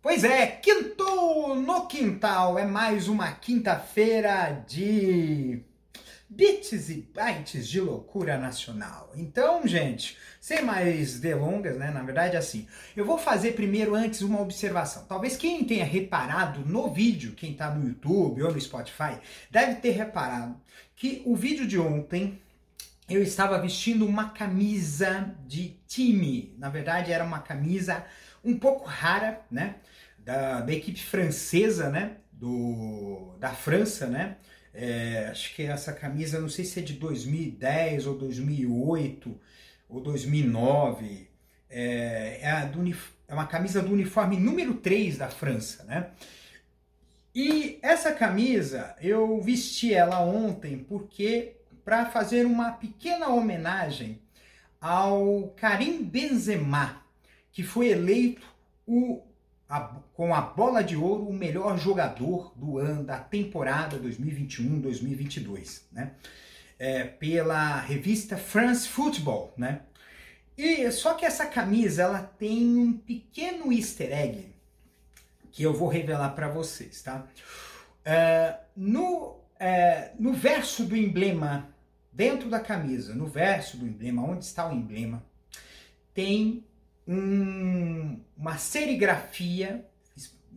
Pois é, quintou no quintal, é mais uma quinta-feira de bits e bytes de loucura nacional. Então, gente, sem mais delongas, né? Na verdade, assim, eu vou fazer primeiro antes uma observação. Talvez quem tenha reparado no vídeo, quem tá no YouTube ou no Spotify, deve ter reparado que o vídeo de ontem eu estava vestindo uma camisa de time. Na verdade, era uma camisa um pouco rara, né? Da, da equipe francesa, né? Do, da França, né? É, acho que essa camisa, não sei se é de 2010 ou 2008 ou 2009. É, é, do, é uma camisa do uniforme número 3 da França, né? E essa camisa eu vesti ela ontem porque para fazer uma pequena homenagem ao Karim Benzema, que foi eleito o, a, com a bola de ouro o melhor jogador do ano da temporada 2021-2022, né? É, pela revista France Football, né? E só que essa camisa ela tem um pequeno easter egg que eu vou revelar para vocês, tá? Uh, no, uh, no verso do emblema, dentro da camisa, no verso do emblema, onde está o emblema, tem um, uma serigrafia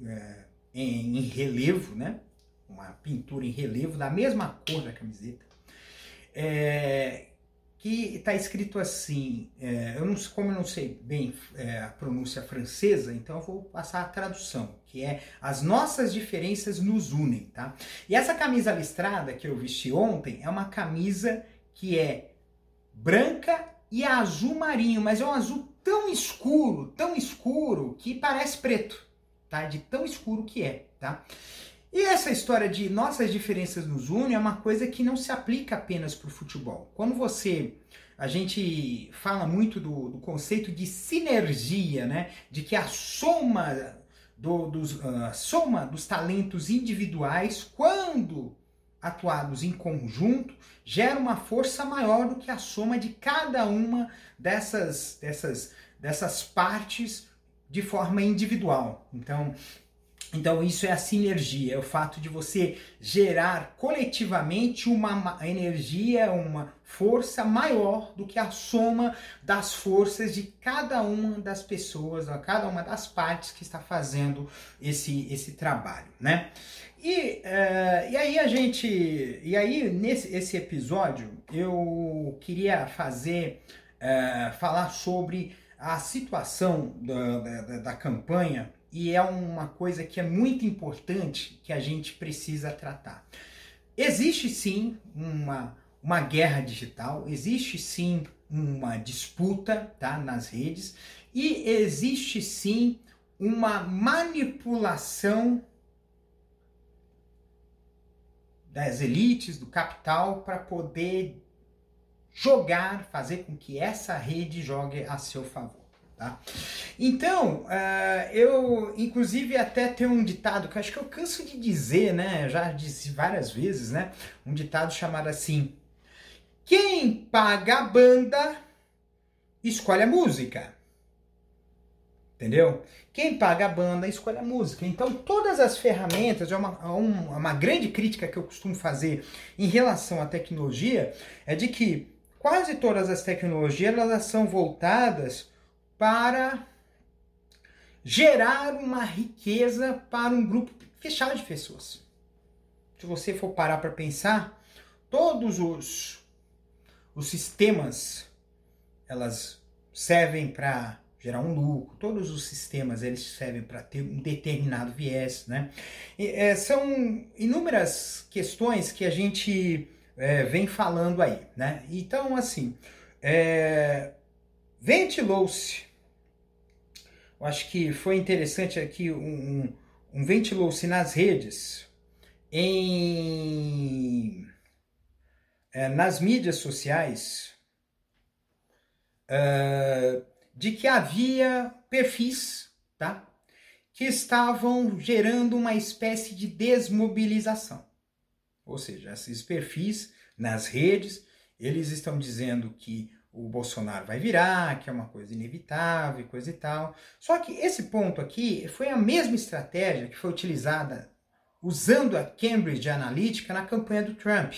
uh, em, em, relevo, né? Uma pintura em relevo da mesma cor da camiseta, é, que está escrito assim, é, eu não, como eu não sei bem é, a pronúncia francesa, então eu vou passar a tradução, que é as nossas diferenças nos unem, tá? E essa camisa listrada que eu vesti ontem é uma camisa que é branca e azul marinho, mas é um azul tão escuro, tão escuro que parece preto, tá? De tão escuro que é, tá? E essa história de nossas diferenças nos unem é uma coisa que não se aplica apenas para o futebol. Quando você. A gente fala muito do, do, conceito de sinergia, né? De que a soma, do, dos, uh, soma dos talentos individuais, quando atuados em conjunto, gera uma força maior do que a soma de cada uma dessas, dessas, dessas partes de forma individual. Então, então, isso é a sinergia, é o fato de você gerar coletivamente uma energia, uma força maior do que a soma das forças de cada uma das pessoas, cada uma das partes que está fazendo esse, esse trabalho, né? E, uh, e aí a gente, e aí nesse esse episódio eu queria fazer, uh, falar sobre a situação da, da, da campanha e é uma coisa que é muito importante que a gente precisa tratar. Existe sim uma, uma guerra digital, existe sim uma disputa tá, nas redes e existe sim uma manipulação das elites, do capital, para poder jogar, fazer com que essa rede jogue a seu favor. Tá? Então, uh, eu inclusive até tenho um ditado que acho que eu canso de dizer, né? Já disse várias vezes, né? Um ditado chamado assim: Quem paga a banda escolhe a música. Entendeu? Quem paga a banda escolhe a música. Então, todas as ferramentas, é uma, uma, uma grande crítica que eu costumo fazer em relação à tecnologia, é de que quase todas as tecnologias elas são voltadas para gerar uma riqueza para um grupo fechado de pessoas. Se você for parar para pensar, todos os, os sistemas elas servem para gerar um lucro, todos os sistemas eles servem para ter um determinado viés, né? E, é, são inúmeras questões que a gente é, vem falando aí, né? Então, assim, é, ventilou-se eu acho que foi interessante aqui um, um, um ventilou-se nas redes em, é, nas mídias sociais uh, de que havia perfis, tá? Que estavam gerando uma espécie de desmobilização. Ou seja, esses perfis nas redes, eles estão dizendo que o Bolsonaro vai virar, que é uma coisa inevitável, coisa e tal. Só que esse ponto aqui foi a mesma estratégia que foi utilizada usando a Cambridge Analytica na campanha do Trump.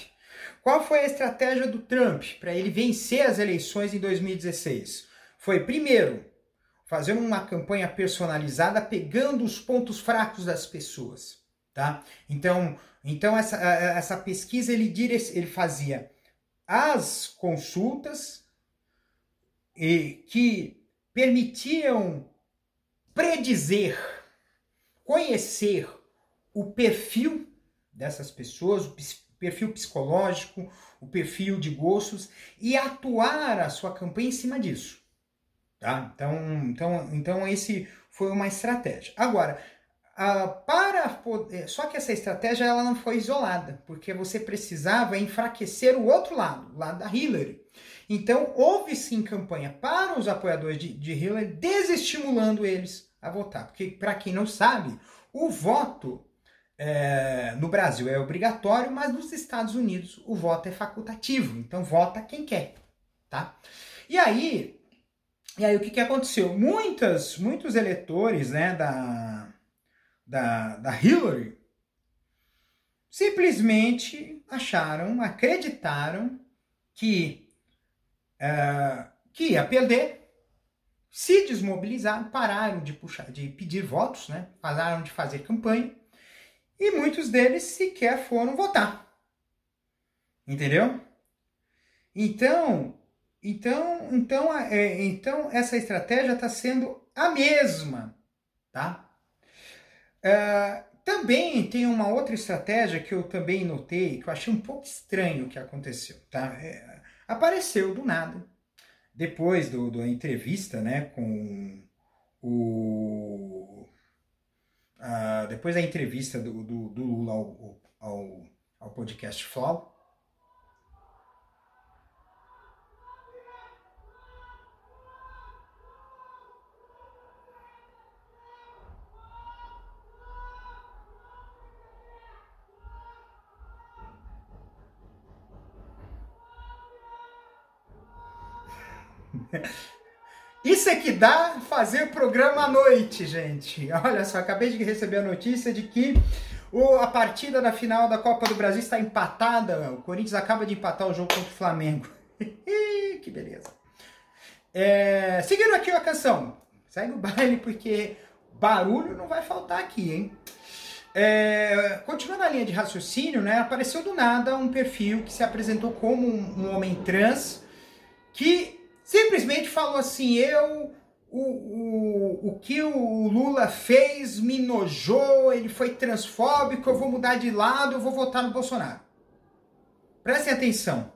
Qual foi a estratégia do Trump para ele vencer as eleições em 2016? Foi, primeiro, fazer uma campanha personalizada pegando os pontos fracos das pessoas, tá? Então, então essa, essa pesquisa ele, ele fazia as consultas e, que permitiam predizer, conhecer o perfil dessas pessoas, o perfil psicológico, o perfil de gostos e atuar a sua campanha em cima disso. Tá? Então, então, então esse foi uma estratégia. Agora, para poder, só que essa estratégia ela não foi isolada, porque você precisava enfraquecer o outro lado, o lado da Hillary. Então, houve sim campanha para os apoiadores de, de Hillary, desestimulando eles a votar. Porque, para quem não sabe, o voto é, no Brasil é obrigatório, mas nos Estados Unidos o voto é facultativo. Então, vota quem quer. Tá? E aí, e aí o que, que aconteceu? Muitas, muitos eleitores né, da, da, da Hillary simplesmente acharam, acreditaram que, uh, que ia perder, se desmobilizaram, pararam de puxar, de pedir votos, né? Pararam de fazer campanha e muitos deles sequer foram votar. Entendeu? Então, então, então, é, então essa estratégia está sendo a mesma, tá? Uh, também tem uma outra estratégia que eu também notei, que eu achei um pouco estranho o que aconteceu, tá? É, apareceu do nada, depois do, da entrevista, né, com o... Uh, depois da entrevista do, do, do Lula ao, ao, ao podcast Flow, Isso é que dá fazer programa à noite, gente. Olha só, acabei de receber a notícia de que o, a partida da final da Copa do Brasil está empatada. O Corinthians acaba de empatar o jogo contra o Flamengo. que beleza. É, seguindo aqui a canção. Segue o baile porque barulho não vai faltar aqui, hein? É, continuando a linha de raciocínio, né, apareceu do nada um perfil que se apresentou como um, um homem trans que simplesmente falou assim: eu. O, o, o que o Lula fez me nojou, ele foi transfóbico, eu vou mudar de lado, eu vou votar no Bolsonaro. Prestem atenção.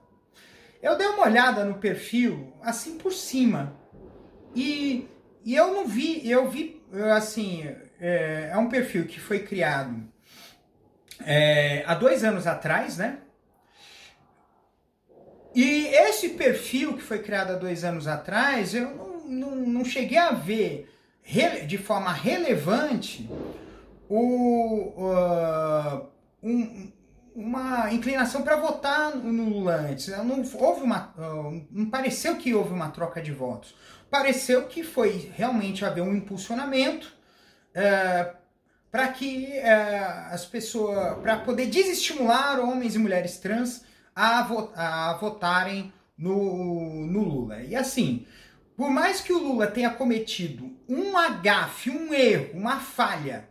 Eu dei uma olhada no perfil, assim por cima, e, e eu não vi, eu vi, assim, é, é um perfil que foi criado é, há dois anos atrás, né? E esse perfil que foi criado há dois anos atrás, eu não, não, não cheguei a ver de forma relevante o, uh, um, uma inclinação para votar no Lula antes. Não, houve uma, uh, não pareceu que houve uma troca de votos. Pareceu que foi realmente haver um impulsionamento uh, para que uh, as pessoas, para poder desestimular homens e mulheres trans a, vo a votarem no, no Lula. E assim, por mais que o Lula tenha cometido um agafe, um erro, uma falha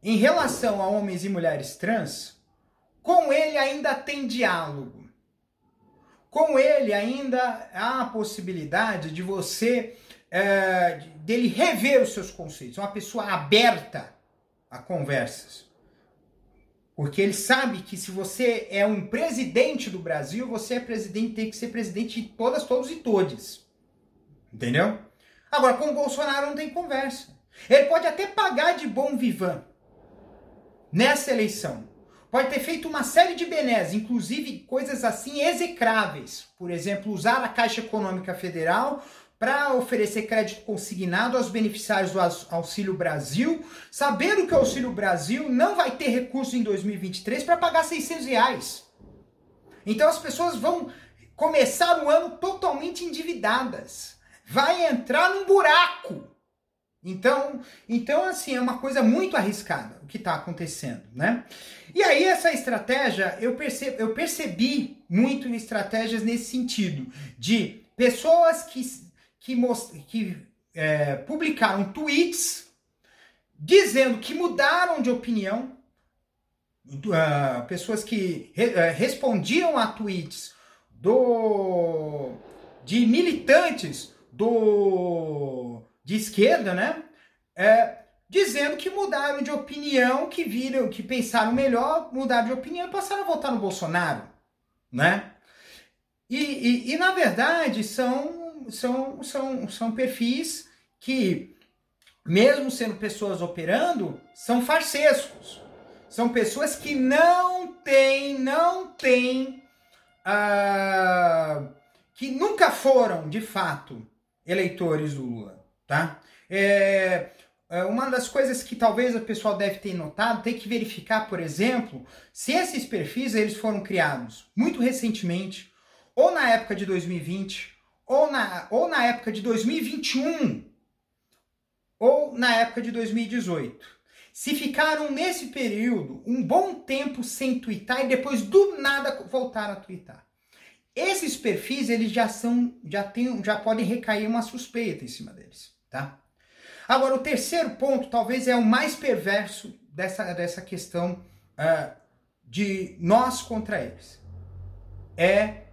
em relação a homens e mulheres trans, com ele ainda tem diálogo. Com ele ainda há a possibilidade de você, é, dele rever os seus conceitos. Uma pessoa aberta a conversas. Porque ele sabe que se você é um presidente do Brasil, você é presidente, tem que ser presidente de todas, todos e todes. Entendeu? Agora, com o Bolsonaro não tem conversa. Ele pode até pagar de bom vivan nessa eleição. pode ter feito uma série de benesses, inclusive coisas assim execráveis. Por exemplo, usar a Caixa Econômica Federal para oferecer crédito consignado aos beneficiários do Auxílio Brasil, sabendo que o Auxílio Brasil não vai ter recurso em 2023 para pagar 600 reais. Então as pessoas vão começar o ano totalmente endividadas. Vai entrar num buraco. Então, então assim, é uma coisa muito arriscada o que está acontecendo, né? E aí essa estratégia, eu, percebo, eu percebi muito estratégias nesse sentido, de pessoas que que, que é, publicaram tweets dizendo que mudaram de opinião, uh, pessoas que re uh, respondiam a tweets do de militantes do de esquerda, né? É, dizendo que mudaram de opinião, que viram, que pensaram melhor, mudaram de opinião e passaram a votar no Bolsonaro, né? E, e, e na verdade são são, são, são perfis que, mesmo sendo pessoas operando, são farsescos. São pessoas que não têm, não têm, uh, que nunca foram, de fato, eleitores do Lula, tá? É, é, uma das coisas que talvez o pessoal deve ter notado, tem que verificar, por exemplo, se esses perfis eles foram criados muito recentemente, ou na época de 2020, ou na, ou na época de 2021 ou na época de 2018. Se ficaram nesse período um bom tempo sem twittar e depois do nada voltaram a twittar. Esses perfis eles já são já tem, já podem recair uma suspeita em cima deles, tá? Agora o terceiro ponto talvez é o mais perverso dessa, dessa questão uh, de nós contra eles. É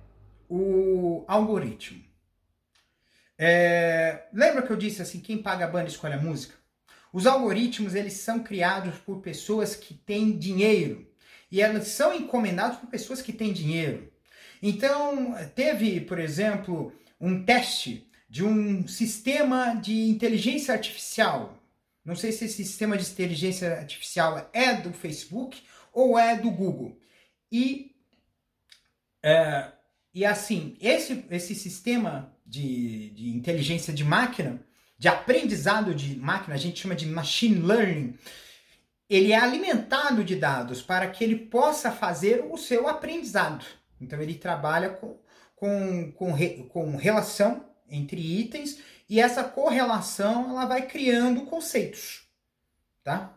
o algoritmo. É, lembra que eu disse assim, quem paga a banda escolhe a música? Os algoritmos, eles são criados por pessoas que têm dinheiro. E elas são encomendados por pessoas que têm dinheiro. Então, teve, por exemplo, um teste de um sistema de inteligência artificial. Não sei se esse sistema de inteligência artificial é do Facebook ou é do Google. E, é, e assim, esse, esse sistema de, de inteligência de máquina, de aprendizado de máquina, a gente chama de machine learning, ele é alimentado de dados para que ele possa fazer o seu aprendizado. Então ele trabalha com, com, com, re, com relação entre itens e essa correlação ela vai criando conceitos, tá?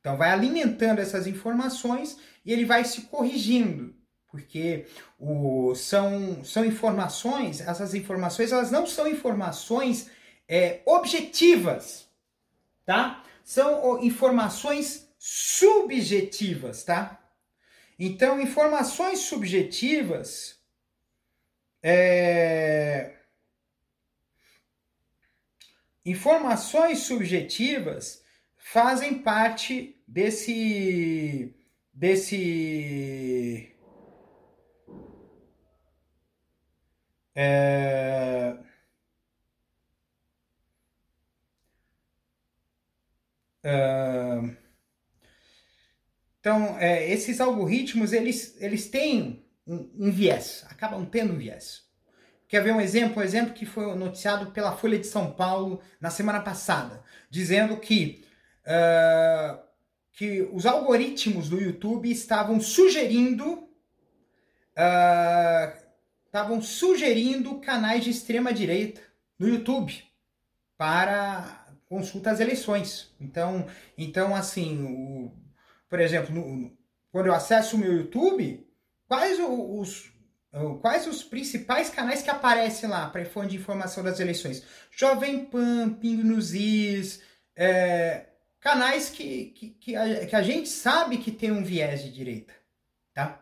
Então vai alimentando essas informações e ele vai se corrigindo porque o, são, são informações, essas informações, elas não são informações é, objetivas, tá? São informações subjetivas, tá? Então, informações subjetivas é, informações subjetivas fazem parte desse desse É... Uh... Então, é, esses algoritmos, eles, eles têm um, um, viés, acabam tendo um viés. Quer ver um exemplo? Um exemplo que foi noticiado pela Folha de São Paulo na semana passada, dizendo que, uh, que os algoritmos do YouTube estavam sugerindo uh, estavam sugerindo canais de extrema direita no YouTube para consulta às eleições. Então, então assim, o, por exemplo, no, quando eu acesso o meu YouTube, quais os, quais os principais canais que aparecem lá para fonte de informação das eleições? Jovem Pan, Pingo nos Is, é, canais que, que, que, a, que a gente sabe que tem um viés de direita, tá?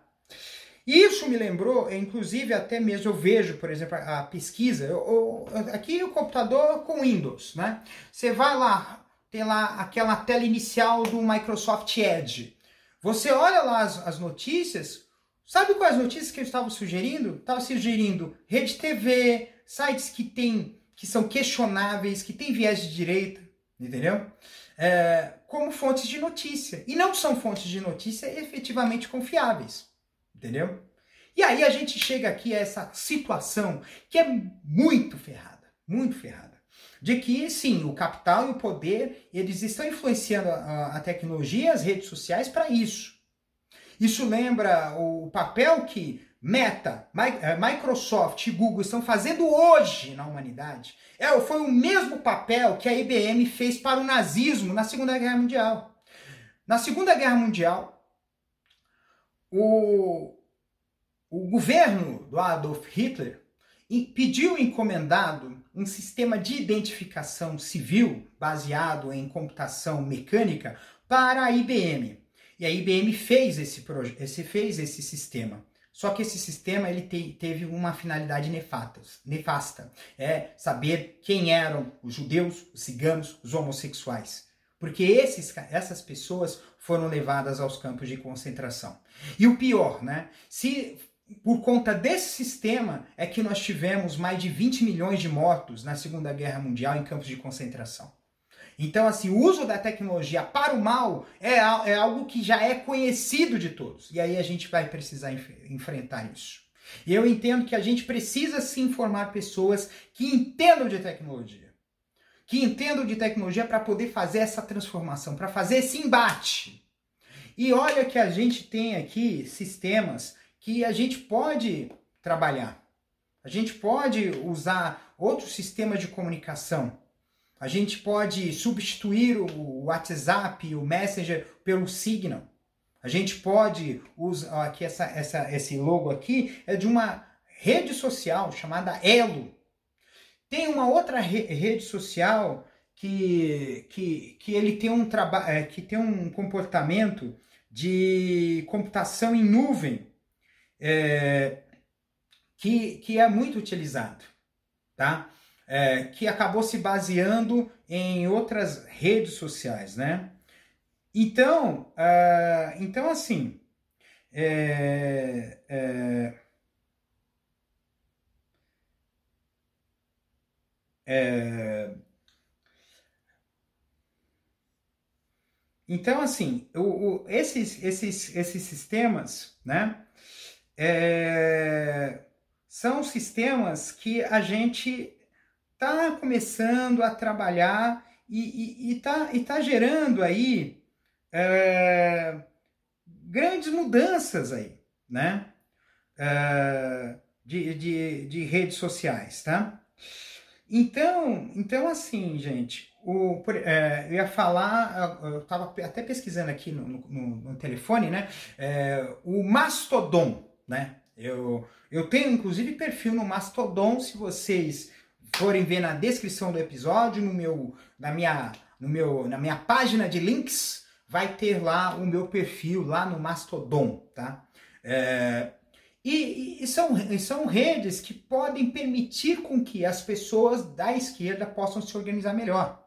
Isso me lembrou, inclusive até mesmo eu vejo, por exemplo, a pesquisa, eu, eu, aqui o computador com Windows, né? Você vai lá, tem lá aquela tela inicial do Microsoft Edge. Você olha lá as, as notícias, sabe quais notícias que eu estava sugerindo? Estava sugerindo Rede TV, sites que tem, que são questionáveis, que tem viés de direita, entendeu? É, como fontes de notícia. E não são fontes de notícia efetivamente confiáveis, entendeu? E aí a gente chega aqui a essa situação que é muito ferrada, muito ferrada. De que, sim, o capital e o poder, eles estão influenciando a, a tecnologia as redes sociais para isso. Isso lembra o papel que Meta, eh, Microsoft e Google estão fazendo hoje na humanidade. É, foi o mesmo papel que a IBM fez para o nazismo na Segunda Guerra Mundial. Na Segunda Guerra Mundial, o, o governo do Adolf Hitler pediu encomendado um sistema de identificação civil baseado em computação mecânica para a IBM. E a IBM fez esse, esse, fez esse sistema. Só que esse sistema ele te, teve uma finalidade nefasta, nefasta, é saber quem eram os judeus, os ciganos, os homossexuais. Porque esses, essas pessoas foram levadas aos campos de concentração. E o pior, né? Se por conta desse sistema é que nós tivemos mais de 20 milhões de mortos na Segunda Guerra Mundial em campos de concentração. Então, assim, o uso da tecnologia para o mal é, é algo que já é conhecido de todos. E aí a gente vai precisar enf enfrentar isso. E eu entendo que a gente precisa se informar pessoas que entendam de tecnologia. Que entendam de tecnologia para poder fazer essa transformação, para fazer esse embate. E olha que a gente tem aqui sistemas que a gente pode trabalhar. A gente pode usar outros sistemas de comunicação a gente pode substituir o WhatsApp, o Messenger pelo Signal. A gente pode usar aqui essa, essa, esse logo aqui é de uma rede social chamada Elo. Tem uma outra re rede social que, que, que ele tem um trabalho, é, que tem um comportamento de computação em nuvem é, que, que é muito utilizado, tá? é, que acabou se baseando em outras redes sociais, né? Então, uh, então assim, é, é, é, então assim, o, o, esses, esses, esses sistemas, né? É, são sistemas que a gente está começando a trabalhar e está e, e tá gerando aí é, grandes mudanças aí, né? É, de, de, de redes sociais, tá? Então, então assim, gente, o, é, eu ia falar, eu estava até pesquisando aqui no, no, no telefone, né? É, o Mastodon, né? Eu, eu tenho inclusive perfil no Mastodon, se vocês forem ver na descrição do episódio, no meu, na, minha, no meu, na minha página de links, vai ter lá o meu perfil lá no Mastodon, tá? É, e, e, são, e são redes que podem permitir com que as pessoas da esquerda possam se organizar melhor.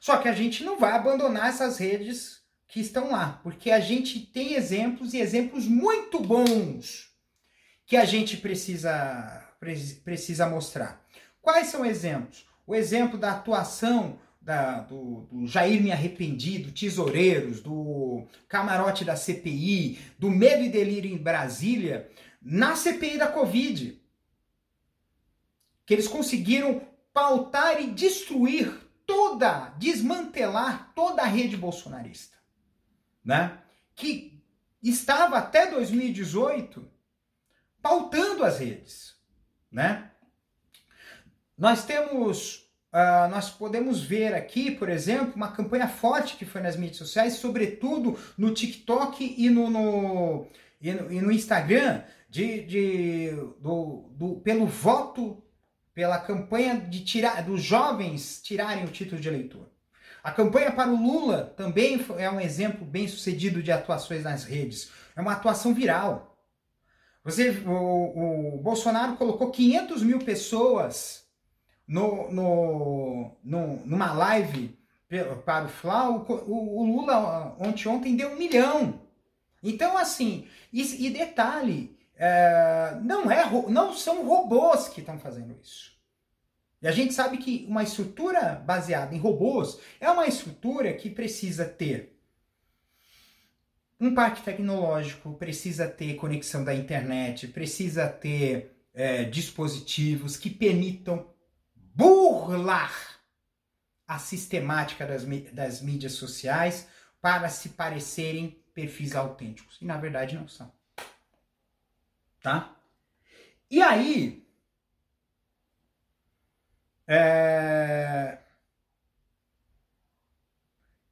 Só que a gente não vai abandonar essas redes que estão lá, porque a gente tem exemplos e exemplos muito bons que a gente precisa, precisa mostrar. Quais são exemplos? O exemplo da atuação da, do, do, Jair Me Arrependido, Tesoureiros, do camarote da CPI, do Medo e Delírio em Brasília, na CPI da Covid. Que eles conseguiram pautar e destruir toda, desmantelar toda a rede bolsonarista. Né? Que estava até 2018 pautando as redes. Né? Nós temos, uh, nós podemos ver aqui, por exemplo, uma campanha forte que foi nas mídias sociais, sobretudo no TikTok e no, no, e no, e no Instagram, de, de, do, do, pelo voto, pela campanha de tirar, dos jovens tirarem o título de eleitor. A campanha para o Lula também é um exemplo bem sucedido de atuações nas redes. É uma atuação viral. Você, o, o Bolsonaro colocou 500 mil pessoas no, no, no, numa live para o Flau, o, o, Lula ontem, ontem deu um milhão. Então, assim, e, e detalhe, é, não, é, não são robôs que estão fazendo isso. E a gente sabe que uma estrutura baseada em robôs é uma estrutura que precisa ter um parque tecnológico, precisa ter conexão da internet, precisa ter é, dispositivos que permitam burlar a sistemática das, das mídias sociais para se parecerem perfis autênticos. E na verdade não são. Tá? E aí. É...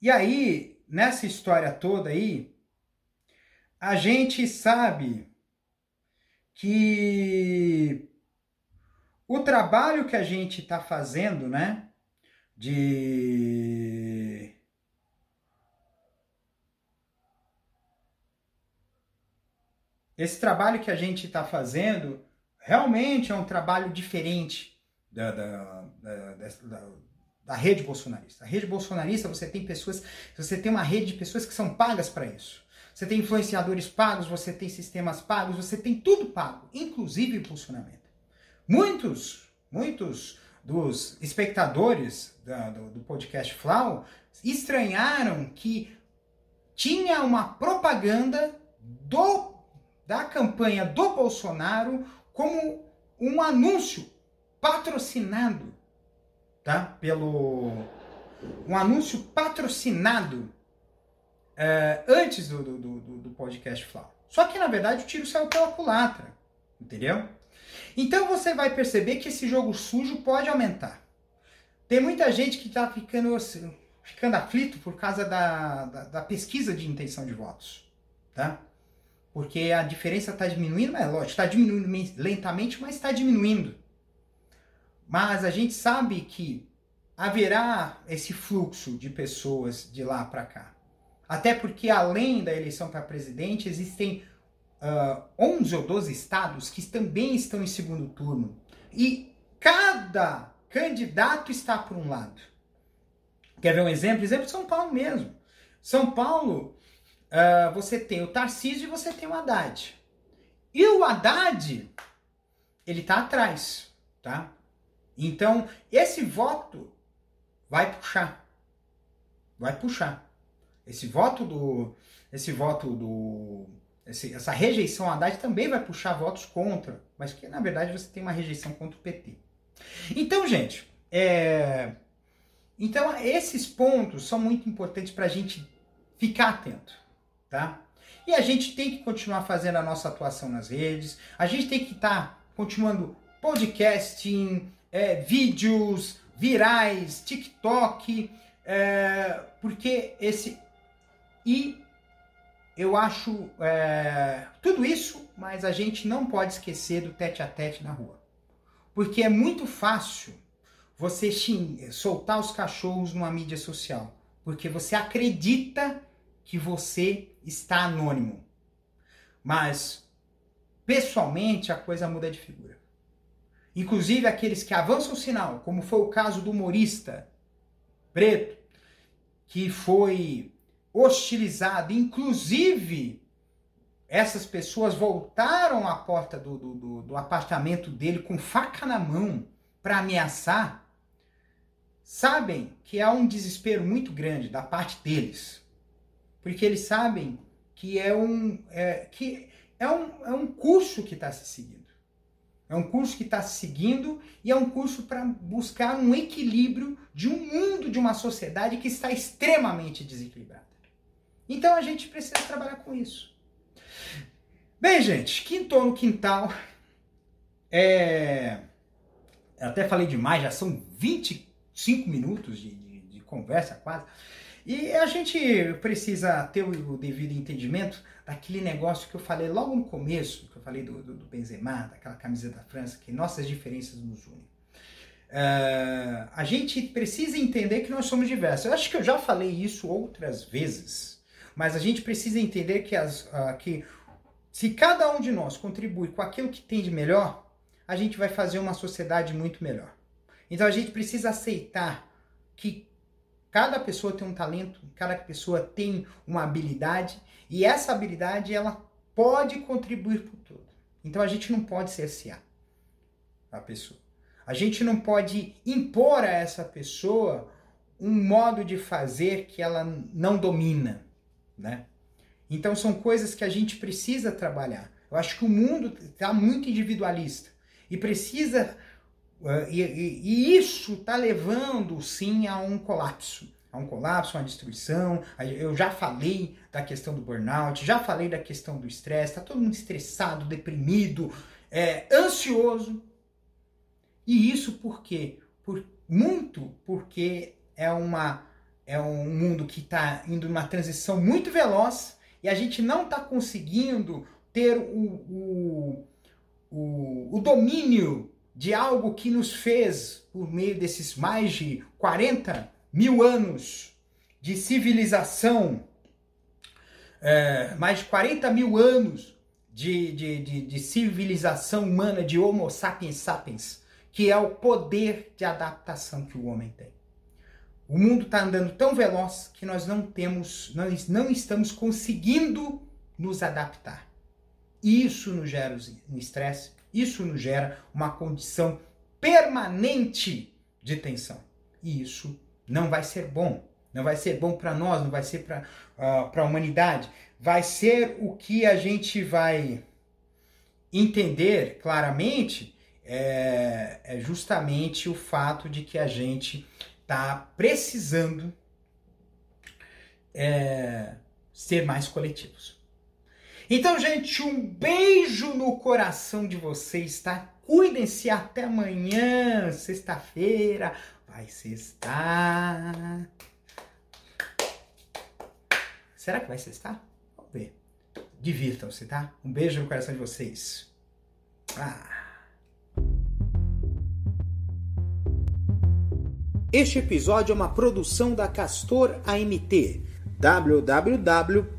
E aí, nessa história toda aí, a gente sabe que o trabalho que a gente está fazendo, né, de esse trabalho que a gente está fazendo realmente é um trabalho diferente da, da, da, da, rede bolsonarista. A rede bolsonarista, você tem pessoas, você tem uma rede de pessoas que são pagas para isso. Você tem influenciadores pagos, você tem sistemas pagos, você tem tudo pago, inclusive impulsionamento. Muitos, muitos dos espectadores da, do, do podcast Flow estranharam que tinha uma propaganda do da campanha do Bolsonaro como um anúncio patrocinado, tá? Pelo um anúncio patrocinado é, antes do, do, do, do podcast Flow. Só que na verdade o tiro saiu pela culatra, entendeu? Então você vai perceber que esse jogo sujo pode aumentar. Tem muita gente que está ficando, assim, ficando aflito por causa da, da, da pesquisa de intenção de votos, tá? Porque a diferença está diminuindo, é lógico, está diminuindo lentamente, mas está diminuindo. Mas a gente sabe que haverá esse fluxo de pessoas de lá para cá. Até porque, além da eleição para presidente, existem uh, 11 ou 12 estados que também estão em segundo turno. E cada candidato está por um lado. Quer ver um exemplo? Exemplo São Paulo mesmo. São Paulo uh, você tem o Tarcísio e você tem o Haddad. E o Haddad, ele tá atrás, tá? Então, esse voto vai puxar. Vai puxar. Esse voto do. Esse voto do. Esse, essa rejeição ao Haddad também vai puxar votos contra. Mas que na verdade você tem uma rejeição contra o PT. Então, gente, é, então esses pontos são muito importantes para a gente ficar atento tá? E a gente tem que continuar fazendo a nossa atuação nas redes, a gente tem que estar tá continuando podcasting, é, vídeos virais, TikTok, é, porque esse. E eu acho é, tudo isso, mas a gente não pode esquecer do tete a tete na rua. Porque é muito fácil você soltar os cachorros numa mídia social. Porque você acredita que você está anônimo. Mas, pessoalmente, a coisa muda de figura. Inclusive aqueles que avançam o sinal, como foi o caso do humorista preto, que foi hostilizado, inclusive essas pessoas voltaram à porta do, do, do, do apartamento dele com faca na mão para ameaçar, sabem que há um desespero muito grande da parte deles porque eles sabem que é um, é, que é um, é um curso que está se seguindo. É um curso que está se seguindo e é um curso para buscar um equilíbrio de um mundo, de uma sociedade que está extremamente desequilibrada. Então a gente precisa trabalhar com isso. Bem, gente, quinto no quintal. É... até falei demais, já são 25 minutos de, de, de conversa quase. E a gente precisa ter o devido entendimento daquele negócio que eu falei logo no começo, que eu falei do, do, do Benzema, daquela camisa da França, que nossas diferenças nos unem. Uh, a gente precisa entender que nós somos diversos. Eu acho que eu já falei isso outras vezes, mas a gente precisa entender que, as, uh, que se cada um de nós contribui com aquilo que tem de melhor, a gente vai fazer uma sociedade muito melhor. Então a gente precisa aceitar que Cada pessoa tem um talento, cada pessoa tem uma habilidade e essa habilidade ela pode contribuir para o todo. Então a gente não pode cercear a pessoa. A gente não pode impor a essa pessoa um modo de fazer que ela não domina, né? Então são coisas que a gente precisa trabalhar. Eu acho que o mundo está muito individualista e precisa e, e, e, isso está levando sim a um colapso, a um colapso, a uma destruição. Eu já falei da questão do burnout, já falei da questão do estresse. Está todo mundo estressado, deprimido, é, ansioso. E isso por quê? Por muito porque é uma é um mundo que está indo numa transição muito veloz e a gente não está conseguindo ter o, o, o, o domínio de algo que nos fez, por meio desses mais de 40 mil anos de civilização, é, mais de 40 mil anos de, de, de, de, civilização humana, de Homo sapiens sapiens, que é o poder de adaptação que o homem tem. O mundo está andando tão veloz que nós não temos, nós não estamos conseguindo nos adaptar. Isso nos gera um estresse, isso nos gera uma condição permanente de tensão. E isso não vai ser bom. Não vai ser bom para nós, não vai ser para uh, a humanidade. Vai ser o que a gente vai entender claramente é, é justamente o fato de que a gente está precisando é, ser mais coletivos. Então, gente, um beijo no coração de vocês, tá? Cuidem-se até amanhã, sexta-feira. Vai sextar. Será que vai sextar? Vamos ver. Divirtam-se, tá? Um beijo no coração de vocês. Ah. Este episódio é uma produção da Castor AMT,